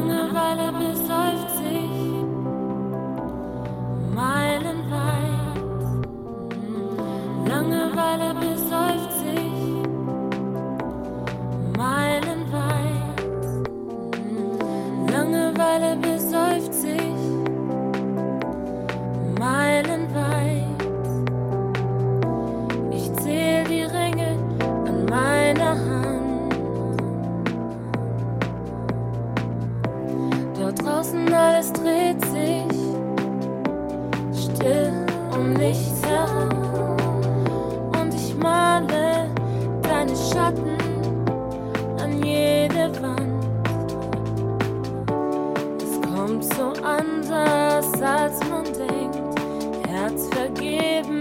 Langeweile besäuft kommt so anders, als man denkt. Herz vergeben.